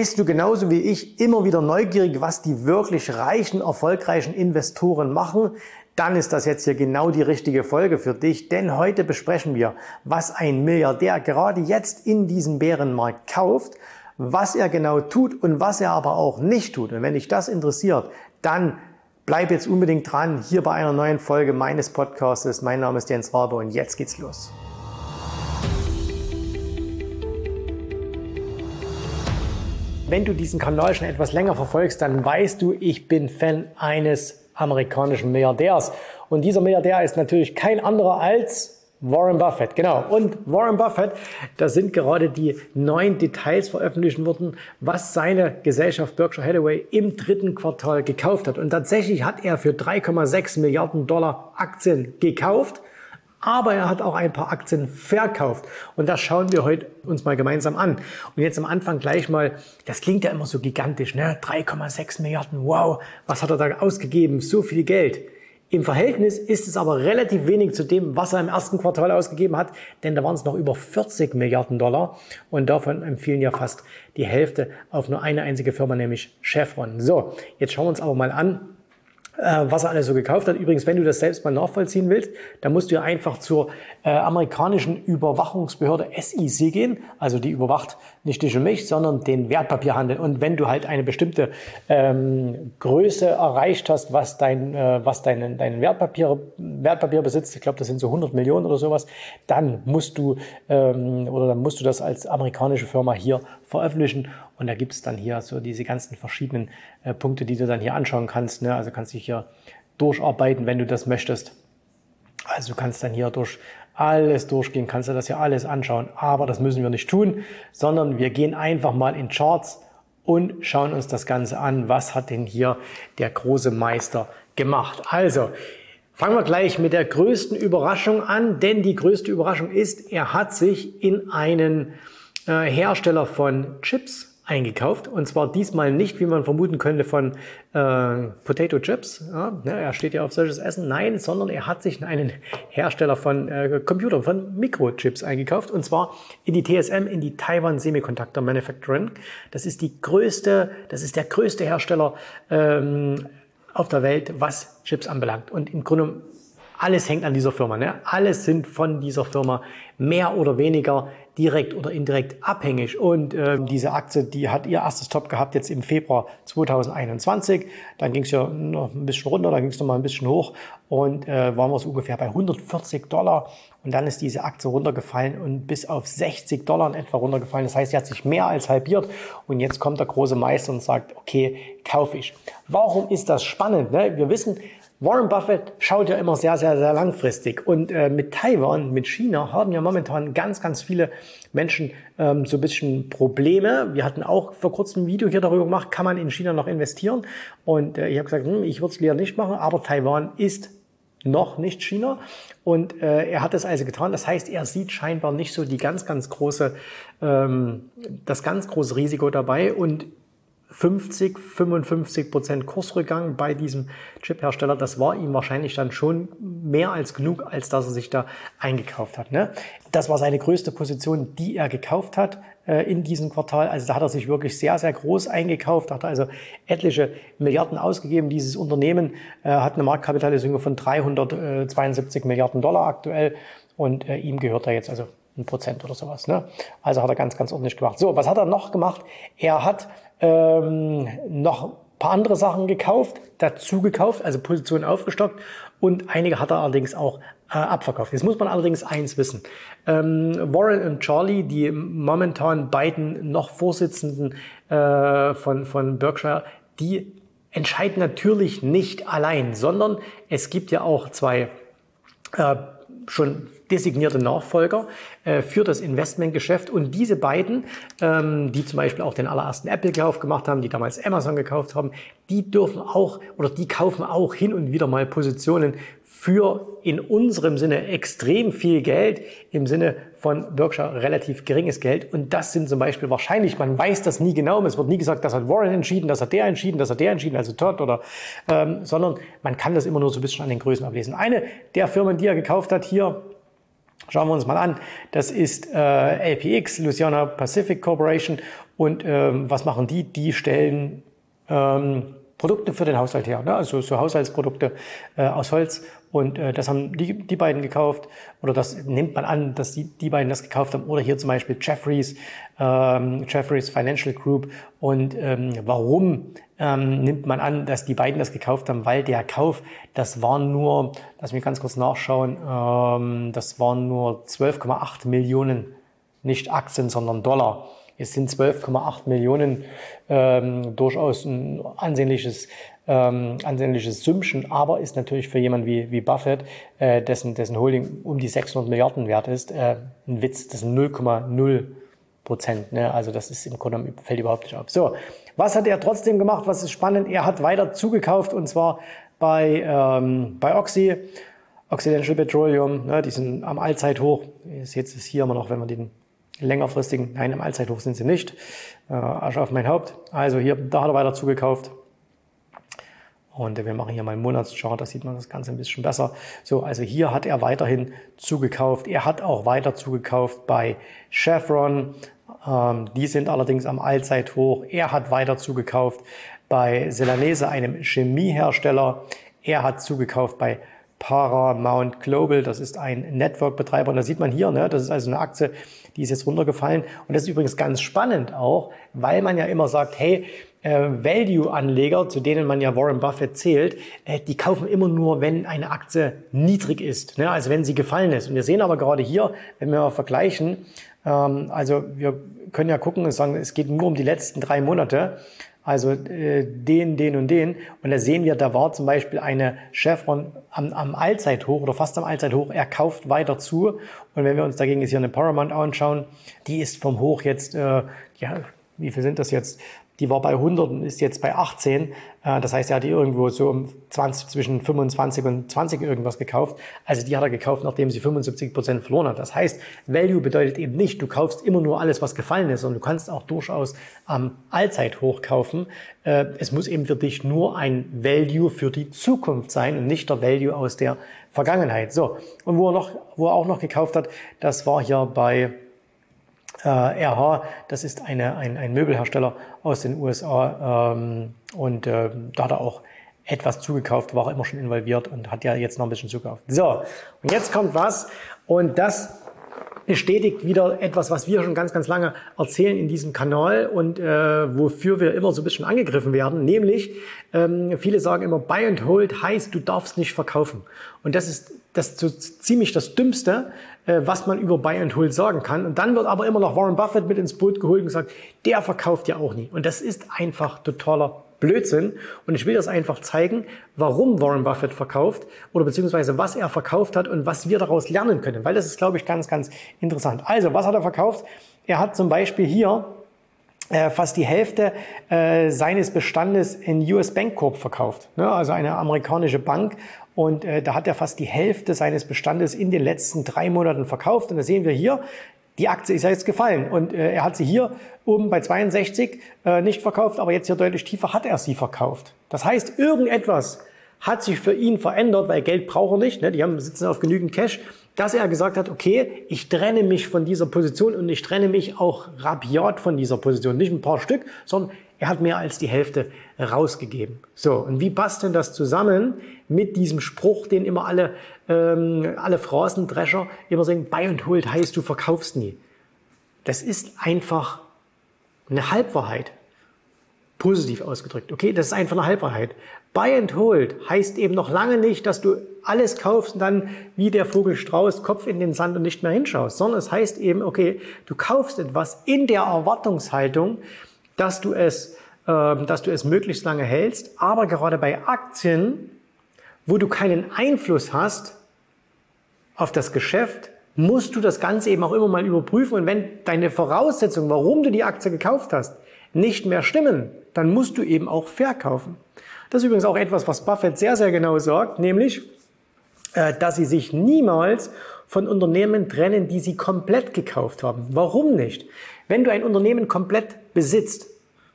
Bist du genauso wie ich immer wieder neugierig, was die wirklich reichen, erfolgreichen Investoren machen? Dann ist das jetzt hier genau die richtige Folge für dich, denn heute besprechen wir, was ein Milliardär gerade jetzt in diesem Bärenmarkt kauft, was er genau tut und was er aber auch nicht tut. Und wenn dich das interessiert, dann bleib jetzt unbedingt dran hier bei einer neuen Folge meines Podcasts. Mein Name ist Jens Rabe und jetzt geht's los. Wenn du diesen Kanal schon etwas länger verfolgst, dann weißt du, ich bin Fan eines amerikanischen Milliardärs. Und dieser Milliardär ist natürlich kein anderer als Warren Buffett, genau. Und Warren Buffett, da sind gerade die neuen Details veröffentlicht worden, was seine Gesellschaft Berkshire Hathaway im dritten Quartal gekauft hat. Und tatsächlich hat er für 3,6 Milliarden Dollar Aktien gekauft aber er hat auch ein paar Aktien verkauft. Und das schauen wir heute uns mal gemeinsam an. Und jetzt am Anfang gleich mal, das klingt ja immer so gigantisch, ne? 3,6 Milliarden, wow, was hat er da ausgegeben? So viel Geld. Im Verhältnis ist es aber relativ wenig zu dem, was er im ersten Quartal ausgegeben hat, denn da waren es noch über 40 Milliarden Dollar und davon empfehlen ja fast die Hälfte auf nur eine einzige Firma, nämlich Chevron. So, jetzt schauen wir uns aber mal an, was er alles so gekauft hat. Übrigens, wenn du das selbst mal nachvollziehen willst, dann musst du einfach zur äh, amerikanischen Überwachungsbehörde SEC gehen. Also die überwacht nicht dich und mich, sondern den Wertpapierhandel. Und wenn du halt eine bestimmte ähm, Größe erreicht hast, was dein, äh, was deinen, deinen Wertpapier, Wertpapier besitzt, ich glaube, das sind so 100 Millionen oder sowas, dann musst du ähm, oder dann musst du das als amerikanische Firma hier veröffentlichen. Und da gibt es dann hier so diese ganzen verschiedenen äh, Punkte, die du dann hier anschauen kannst. Ne? Also kannst dich hier durcharbeiten, wenn du das möchtest. Also du kannst dann hier durch alles durchgehen, kannst du das hier alles anschauen. Aber das müssen wir nicht tun, sondern wir gehen einfach mal in Charts und schauen uns das Ganze an. Was hat denn hier der große Meister gemacht? Also, fangen wir gleich mit der größten Überraschung an, denn die größte Überraschung ist, er hat sich in einen äh, Hersteller von Chips eingekauft. Und zwar diesmal nicht, wie man vermuten könnte, von äh, Potato Chips. Ja, ne, er steht ja auf solches Essen. Nein, sondern er hat sich einen Hersteller von äh, Computern, von Mikrochips eingekauft. Und zwar in die TSM, in die Taiwan Semiconductor Manufacturing. Das ist die größte, das ist der größte Hersteller ähm, auf der Welt, was Chips anbelangt. Und im Grunde alles hängt an dieser Firma. Ne? Alles sind von dieser Firma mehr oder weniger direkt oder indirekt abhängig. Und äh, diese Aktie, die hat ihr erstes Top gehabt jetzt im Februar 2021. Dann ging es ja noch ein bisschen runter, dann ging es noch mal ein bisschen hoch und äh, waren wir so ungefähr bei 140 Dollar. Und dann ist diese Aktie runtergefallen und bis auf 60 Dollar in etwa runtergefallen. Das heißt, sie hat sich mehr als halbiert. Und jetzt kommt der große Meister und sagt, okay, kaufe ich. Warum ist das spannend? Ne? Wir wissen, Warren Buffett schaut ja immer sehr, sehr, sehr langfristig. Und äh, mit Taiwan, mit China haben ja momentan ganz, ganz viele Menschen ähm, so ein bisschen Probleme. Wir hatten auch vor kurzem ein Video hier darüber gemacht, kann man in China noch investieren? Und äh, ich habe gesagt, hm, ich würde es lieber nicht machen, aber Taiwan ist noch nicht China. Und äh, er hat es also getan. Das heißt, er sieht scheinbar nicht so die ganz, ganz große, ähm, das ganz große Risiko dabei. Und 50, 55 Prozent Kursrückgang bei diesem Chip-Hersteller, das war ihm wahrscheinlich dann schon mehr als genug, als dass er sich da eingekauft hat. Ne? Das war seine größte Position, die er gekauft hat äh, in diesem Quartal. Also da hat er sich wirklich sehr, sehr groß eingekauft, hat also etliche Milliarden ausgegeben. Dieses Unternehmen äh, hat eine Marktkapitalisierung von 372 Milliarden Dollar aktuell und äh, ihm gehört da jetzt also ein Prozent oder sowas. Ne? Also hat er ganz, ganz ordentlich gemacht. So, was hat er noch gemacht? Er hat ähm, noch paar andere Sachen gekauft, dazu gekauft, also Positionen aufgestockt und einige hat er allerdings auch äh, abverkauft. Jetzt muss man allerdings eins wissen. Ähm, Warren und Charlie, die momentan beiden noch Vorsitzenden äh, von, von Berkshire, die entscheiden natürlich nicht allein, sondern es gibt ja auch zwei äh, schon designierte Nachfolger äh, für das Investmentgeschäft. Und diese beiden, ähm, die zum Beispiel auch den allerersten Apple-Kauf gemacht haben, die damals Amazon gekauft haben, die dürfen auch oder die kaufen auch hin und wieder mal Positionen für in unserem Sinne extrem viel Geld, im Sinne von Berkshire relativ geringes Geld. Und das sind zum Beispiel wahrscheinlich, man weiß das nie genau, es wird nie gesagt, das hat Warren entschieden, das hat der entschieden, das hat der entschieden, also Todd oder, ähm, sondern man kann das immer nur so ein bisschen an den Größen ablesen. Eine der Firmen, die er gekauft hat hier, Schauen wir uns mal an. Das ist äh, LPX, Louisiana Pacific Corporation. Und ähm, was machen die? Die stellen ähm, Produkte für den Haushalt her, ne? also so Haushaltsprodukte äh, aus Holz. Und äh, das haben die, die beiden gekauft oder das nimmt man an, dass die, die beiden das gekauft haben. Oder hier zum Beispiel Jeffries, ähm, Jeffries Financial Group. Und ähm, warum ähm, nimmt man an, dass die beiden das gekauft haben? Weil der Kauf, das waren nur, lass mich ganz kurz nachschauen, ähm, das waren nur 12,8 Millionen, nicht Aktien, sondern Dollar. Es sind 12,8 Millionen ähm, durchaus ein ansehnliches, ähm, ansehnliches Sümmchen, aber ist natürlich für jemanden wie, wie Buffett, äh, dessen, dessen Holding um die 600 Milliarden wert ist, äh, ein Witz, das sind 0,0 Prozent. Ne? Also das ist im Grunde fällt überhaupt nicht auf. So, was hat er trotzdem gemacht? Was ist spannend? Er hat weiter zugekauft und zwar bei, ähm, bei Oxy. Occidental Petroleum, ne, die sind am Allzeithoch. Ihr seht es hier immer noch, wenn man den längerfristigen, nein, im Allzeithoch sind sie nicht. Äh, Asche auf mein Haupt. Also hier, da hat er weiter zugekauft. Und wir machen hier mal einen Monatschart, da sieht man das Ganze ein bisschen besser. So, also hier hat er weiterhin zugekauft. Er hat auch weiter zugekauft bei Chevron. Ähm, die sind allerdings am Allzeithoch. Er hat weiter zugekauft bei Celanese, einem Chemiehersteller. Er hat zugekauft bei Paramount Global, das ist ein Network-Betreiber. Und da sieht man hier, ne, das ist also eine Aktie, die ist jetzt runtergefallen. Und das ist übrigens ganz spannend auch, weil man ja immer sagt, hey, äh, Value-Anleger, zu denen man ja Warren Buffett zählt, äh, die kaufen immer nur, wenn eine Aktie niedrig ist, ne? also wenn sie gefallen ist. Und wir sehen aber gerade hier, wenn wir mal vergleichen, ähm, also wir können ja gucken und sagen, es geht nur um die letzten drei Monate. Also äh, den, den und den. Und da sehen wir, da war zum Beispiel eine Chevron am, am Allzeithoch oder fast am Allzeithoch. Er kauft weiter zu. Und wenn wir uns dagegen jetzt hier eine Paramount anschauen, die ist vom Hoch jetzt, äh, ja, wie viel sind das jetzt? die war bei 100 und ist jetzt bei 18. Äh, das heißt, er hat die irgendwo so um 20, zwischen 25 und 20 irgendwas gekauft. Also die hat er gekauft, nachdem sie 75 Prozent verloren hat. Das heißt, Value bedeutet eben nicht, du kaufst immer nur alles, was gefallen ist, sondern du kannst auch durchaus am Allzeithoch kaufen. Äh, es muss eben für dich nur ein Value für die Zukunft sein und nicht der Value aus der Vergangenheit. So. Und wo er noch, wo er auch noch gekauft hat, das war hier bei RH, das ist eine, ein, ein Möbelhersteller aus den USA ähm, und äh, da hat er auch etwas zugekauft, war auch immer schon involviert und hat ja jetzt noch ein bisschen zugekauft. So, und jetzt kommt was und das bestätigt wieder etwas, was wir schon ganz, ganz lange erzählen in diesem Kanal und äh, wofür wir immer so ein bisschen angegriffen werden, nämlich ähm, viele sagen immer, Buy and Hold heißt, du darfst nicht verkaufen. Und das ist das ist so ziemlich das Dümmste, äh, was man über Buy and Hold sagen kann. Und dann wird aber immer noch Warren Buffett mit ins Boot geholt und gesagt, der verkauft ja auch nie. Und das ist einfach totaler Blödsinn. Und ich will das einfach zeigen, warum Warren Buffett verkauft oder beziehungsweise was er verkauft hat und was wir daraus lernen können. Weil das ist, glaube ich, ganz, ganz interessant. Also, was hat er verkauft? Er hat zum Beispiel hier äh, fast die Hälfte äh, seines Bestandes in US Bank Corp verkauft. Ne? Also eine amerikanische Bank. Und äh, da hat er fast die Hälfte seines Bestandes in den letzten drei Monaten verkauft. Und da sehen wir hier, die Aktie ist ja jetzt gefallen und äh, er hat sie hier oben bei 62 äh, nicht verkauft, aber jetzt hier deutlich tiefer hat er sie verkauft. Das heißt, irgendetwas hat sich für ihn verändert, weil Geld braucht er nicht, ne? die haben, sitzen auf genügend Cash, dass er gesagt hat, okay, ich trenne mich von dieser Position und ich trenne mich auch rabiat von dieser Position. Nicht ein paar Stück, sondern er hat mehr als die Hälfte rausgegeben. So, und wie passt denn das zusammen mit diesem Spruch, den immer alle, ähm, alle Phrasendrescher immer sagen, buy and hold heißt, du verkaufst nie. Das ist einfach eine Halbwahrheit. Positiv ausgedrückt. Okay, das ist einfach eine Halbwahrheit. Buy and hold heißt eben noch lange nicht, dass du alles kaufst und dann wie der Vogel Strauß Kopf in den Sand und nicht mehr hinschaust, sondern es heißt eben, okay, du kaufst etwas in der Erwartungshaltung, dass du es, äh, dass du es möglichst lange hältst. Aber gerade bei Aktien, wo du keinen Einfluss hast auf das Geschäft, musst du das Ganze eben auch immer mal überprüfen. Und wenn deine Voraussetzungen, warum du die Aktie gekauft hast, nicht mehr stimmen, dann musst du eben auch verkaufen. Das ist übrigens auch etwas, was Buffett sehr, sehr genau sagt, nämlich, äh, dass sie sich niemals von Unternehmen trennen, die sie komplett gekauft haben. Warum nicht? Wenn du ein Unternehmen komplett besitzt,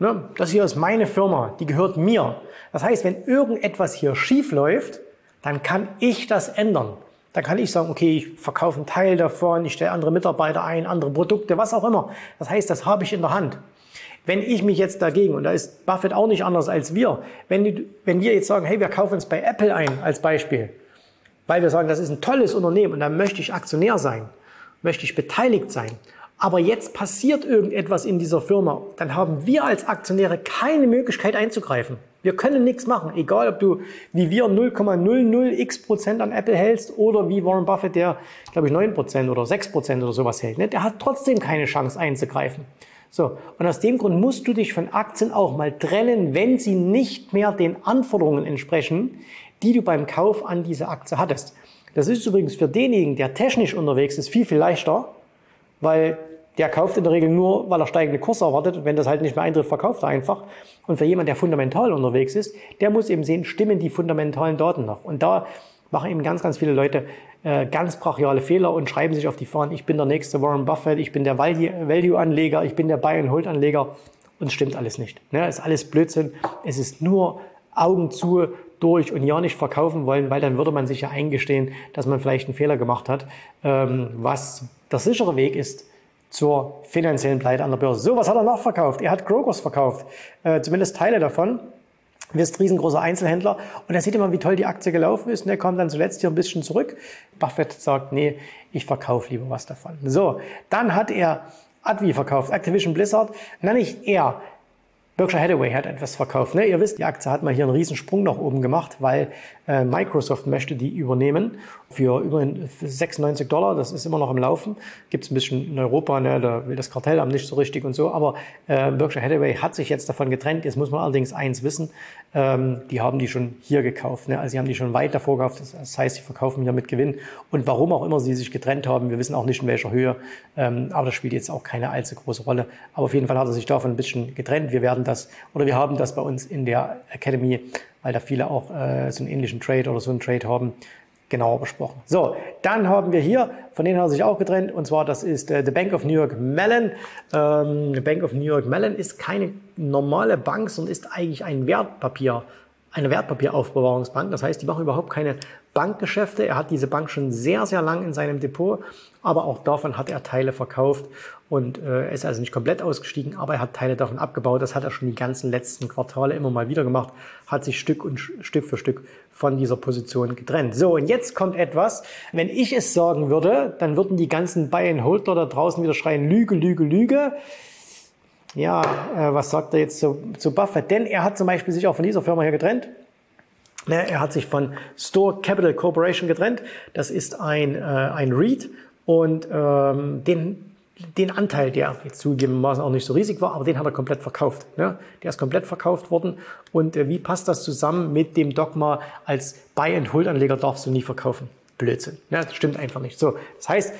ne, das hier ist meine Firma, die gehört mir. Das heißt, wenn irgendetwas hier schief läuft, dann kann ich das ändern. Dann kann ich sagen, okay, ich verkaufe einen Teil davon, ich stelle andere Mitarbeiter ein, andere Produkte, was auch immer. Das heißt, das habe ich in der Hand. Wenn ich mich jetzt dagegen, und da ist Buffett auch nicht anders als wir, wenn, wenn wir jetzt sagen, hey, wir kaufen uns bei Apple ein als Beispiel, weil wir sagen, das ist ein tolles Unternehmen und da möchte ich Aktionär sein, möchte ich beteiligt sein, aber jetzt passiert irgendetwas in dieser Firma, dann haben wir als Aktionäre keine Möglichkeit einzugreifen. Wir können nichts machen, egal ob du wie wir 0,00x Prozent an Apple hältst oder wie Warren Buffett, der glaube ich 9 Prozent oder 6 Prozent oder sowas hält. Ne? Der hat trotzdem keine Chance einzugreifen. So, und aus dem Grund musst du dich von Aktien auch mal trennen, wenn sie nicht mehr den Anforderungen entsprechen, die du beim Kauf an diese Aktie hattest. Das ist übrigens für denjenigen, der technisch unterwegs ist, viel, viel leichter, weil der kauft in der Regel nur, weil er steigende Kurse erwartet. Wenn das halt nicht mehr eintrifft, verkauft er einfach. Und für jemanden, der fundamental unterwegs ist, der muss eben sehen, stimmen die fundamentalen Daten noch. Und da machen eben ganz, ganz viele Leute äh, ganz brachiale Fehler und schreiben sich auf die Fahnen, ich bin der nächste Warren Buffett, ich bin der Value-Anleger, ich bin der Buy-and-Hold-Anleger. Und es stimmt alles nicht. Ne? Es ist alles Blödsinn. Es ist nur Augen zu, durch und ja nicht verkaufen wollen, weil dann würde man sich ja eingestehen, dass man vielleicht einen Fehler gemacht hat, ähm, was der sichere Weg ist zur finanziellen Pleite an der Börse. So, was hat er noch verkauft? Er hat Grokers verkauft, äh, zumindest Teile davon. Wir ist riesengroßer Einzelhändler und da sieht immer, wie toll die Aktie gelaufen ist und er kommt dann zuletzt hier ein bisschen zurück. Buffett sagt, nee, ich verkaufe lieber was davon. So, dann hat er Advi verkauft, Activision Blizzard. Na nicht er, Berkshire Hathaway hat etwas verkauft. Ne? Ihr wisst, die Aktie hat mal hier einen Riesensprung nach oben gemacht, weil äh, Microsoft möchte die übernehmen für über 96 Dollar. Das ist immer noch im Laufen. Gibt es ein bisschen in Europa, ne? da will das Kartellamt nicht so richtig und so. Aber äh, Berkshire Hathaway hat sich jetzt davon getrennt. Jetzt muss man allerdings eins wissen, ähm, die haben die schon hier gekauft. Ne? Also sie haben die schon weit davor gekauft. Das heißt, sie verkaufen hier mit Gewinn. Und warum auch immer sie sich getrennt haben, wir wissen auch nicht in welcher Höhe. Ähm, aber das spielt jetzt auch keine allzu große Rolle. Aber auf jeden Fall hat er sich davon ein bisschen getrennt. Wir werden das, oder wir haben das bei uns in der Academy, weil da viele auch äh, so einen ähnlichen Trade oder so einen Trade haben, genauer besprochen. So, dann haben wir hier, von denen hat sich auch getrennt, und zwar das ist äh, The Bank of New York Mellon. Ähm, the Bank of New York Mellon ist keine normale Bank, sondern ist eigentlich ein Wertpapier, eine Wertpapieraufbewahrungsbank. Das heißt, die machen überhaupt keine Bankgeschäfte. Er hat diese Bank schon sehr, sehr lang in seinem Depot, aber auch davon hat er Teile verkauft und äh, ist also nicht komplett ausgestiegen, aber er hat Teile davon abgebaut. Das hat er schon die ganzen letzten Quartale immer mal wieder gemacht, hat sich Stück und Stück für Stück von dieser Position getrennt. So, und jetzt kommt etwas. Wenn ich es sagen würde, dann würden die ganzen Buy-and-Holdler da draußen wieder schreien, Lüge, Lüge, Lüge. Ja, äh, was sagt er jetzt zu, zu Buffett? Denn er hat zum Beispiel sich auch von dieser Firma hier getrennt. Ne, er hat sich von Store Capital Corporation getrennt. Das ist ein, äh, ein REIT und ähm, den, den Anteil, der jetzt zugegebenermaßen auch nicht so riesig war, aber den hat er komplett verkauft. Ne? Der ist komplett verkauft worden. Und äh, wie passt das zusammen mit dem Dogma, als Buy-and-Hold-Anleger darfst du nie verkaufen? Blödsinn. Ne? Das stimmt einfach nicht. So, das heißt,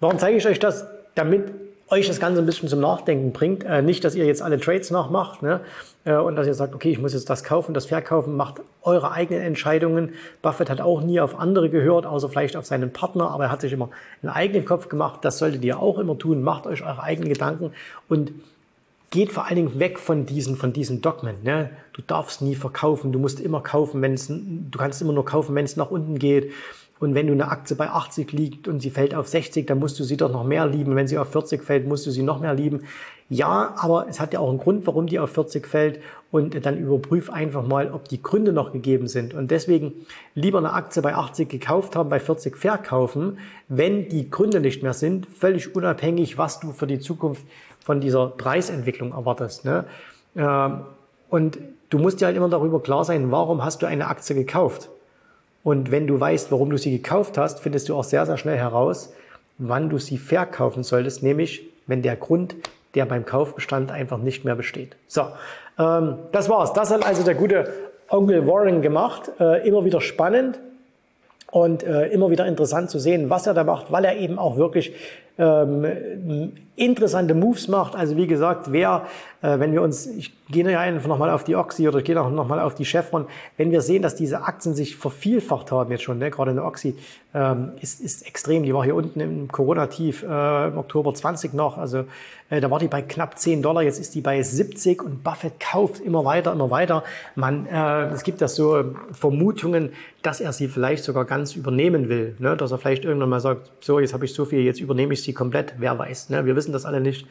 warum zeige ich euch das? Damit euch das Ganze ein bisschen zum Nachdenken bringt. Äh, nicht, dass ihr jetzt alle Trades nachmacht ne? äh, und dass ihr sagt, okay, ich muss jetzt das kaufen, das verkaufen, macht eure eigenen Entscheidungen. Buffett hat auch nie auf andere gehört, außer vielleicht auf seinen Partner, aber er hat sich immer einen eigenen Kopf gemacht. Das solltet ihr auch immer tun. Macht euch eure eigenen Gedanken und geht vor allen Dingen weg von diesen, von diesen Dogmen. Ne? Du darfst nie verkaufen, du musst immer kaufen, wenn es, du kannst immer nur kaufen, wenn es nach unten geht. Und wenn du eine Aktie bei 80 liegt und sie fällt auf 60, dann musst du sie doch noch mehr lieben. Wenn sie auf 40 fällt, musst du sie noch mehr lieben. Ja, aber es hat ja auch einen Grund, warum die auf 40 fällt. Und dann überprüf einfach mal, ob die Gründe noch gegeben sind. Und deswegen lieber eine Aktie bei 80 gekauft haben, bei 40 verkaufen, wenn die Gründe nicht mehr sind, völlig unabhängig, was du für die Zukunft von dieser Preisentwicklung erwartest. Ne? Ähm, und du musst dir halt immer darüber klar sein, warum hast du eine Aktie gekauft? Und wenn du weißt, warum du sie gekauft hast, findest du auch sehr, sehr schnell heraus, wann du sie verkaufen solltest, nämlich wenn der Grund, der beim Kauf bestand, einfach nicht mehr besteht. So, ähm, das war's. Das hat also der gute Onkel Warren gemacht. Äh, immer wieder spannend und äh, immer wieder interessant zu sehen, was er da macht, weil er eben auch wirklich ähm, interessante Moves macht. Also wie gesagt, wer, äh, wenn wir uns, ich gehe ja einfach nochmal auf die Oxy oder ich gehe nochmal auf die Chevron, wenn wir sehen, dass diese Aktien sich vervielfacht haben jetzt schon, ne, gerade eine Oxy ähm, ist, ist extrem. Die war hier unten im Corona-Tief äh, im Oktober 20 noch, also äh, da war die bei knapp 10 Dollar, jetzt ist die bei 70 und Buffett kauft immer weiter, immer weiter. Man, äh, es gibt ja so Vermutungen, dass er sie vielleicht sogar ganz übernehmen will, ne? dass er vielleicht irgendwann mal sagt, so, jetzt habe ich so viel, jetzt übernehme ich sie sie komplett, wer weiß. Ne? Wir wissen das alle nicht,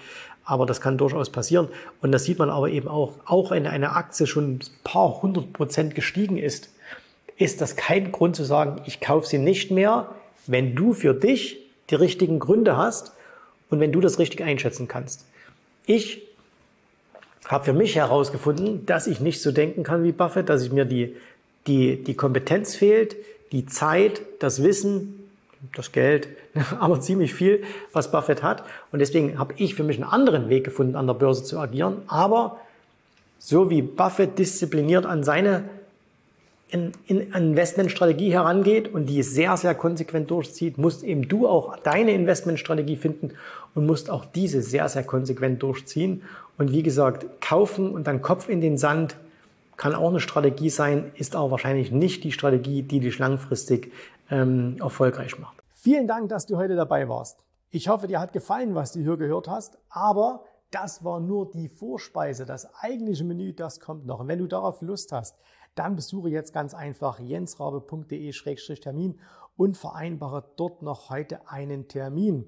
aber das kann durchaus passieren. Und das sieht man aber eben auch, auch wenn eine Aktie schon ein paar hundert Prozent gestiegen ist, ist das kein Grund zu sagen, ich kaufe sie nicht mehr, wenn du für dich die richtigen Gründe hast und wenn du das richtig einschätzen kannst. Ich habe für mich herausgefunden, dass ich nicht so denken kann wie Buffett, dass ich mir die, die, die Kompetenz fehlt, die Zeit, das Wissen, das Geld, aber ziemlich viel, was Buffett hat. Und deswegen habe ich für mich einen anderen Weg gefunden, an der Börse zu agieren. Aber so wie Buffett diszipliniert an seine in, in Investmentstrategie herangeht und die sehr, sehr konsequent durchzieht, musst eben du auch deine Investmentstrategie finden und musst auch diese sehr, sehr konsequent durchziehen. Und wie gesagt, kaufen und dann Kopf in den Sand kann auch eine Strategie sein, ist aber wahrscheinlich nicht die Strategie, die dich langfristig ähm, erfolgreich macht. Vielen Dank, dass du heute dabei warst. Ich hoffe, dir hat gefallen, was du hier gehört hast, aber das war nur die Vorspeise. Das eigentliche Menü, das kommt noch. Und wenn du darauf Lust hast, dann besuche jetzt ganz einfach jensrabe.de-termin und vereinbare dort noch heute einen Termin.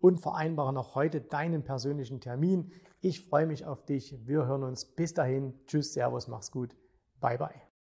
und vereinbare noch heute deinen persönlichen Termin. Ich freue mich auf dich. Wir hören uns. Bis dahin. Tschüss, Servus, mach's gut. Bye bye.